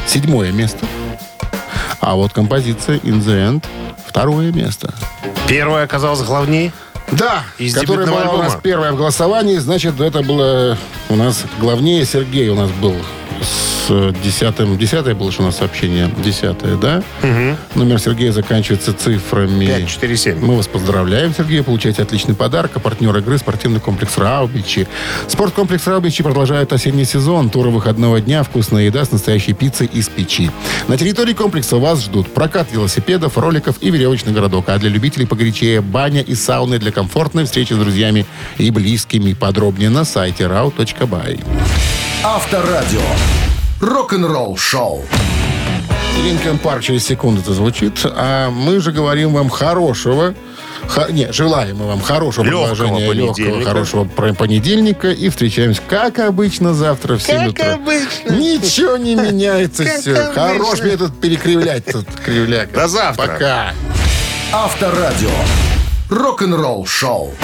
Седьмое место. А вот композиция «In the End» второе место. первая оказалась главнее. Да, Из которая была у нас альбома. первая в голосовании, значит, это было у нас главнее Сергей у нас был с десятым. Десятое было же у нас сообщение. Десятое, да? Номер Сергея заканчивается цифрами. 547. Мы вас поздравляем, Сергей. Получаете отличный подарок. А партнер игры спортивный комплекс «Раубичи». Спорткомплекс «Раубичи» продолжает осенний сезон. Туры выходного дня, вкусная еда с настоящей пиццей из печи. На территории комплекса вас ждут прокат велосипедов, роликов и веревочный городок. А для любителей погорячее баня и сауны для комфортной встречи с друзьями и близкими. Подробнее на сайте rau.by. Авторадио. Рок-н-ролл-шоу. Линкен Парк через секунду это звучит. А мы же говорим вам хорошего Ха- не, желаем мы вам хорошего Легкого продолжения, легкого, хорошего понедельника. И встречаемся, как обычно, завтра в 7 утра. обычно. Ничего не меняется. Как все. обычно. Хорош метод перекривлять тут, кривляк. До завтра. Пока. Авторадио. Рок-н-ролл шоу.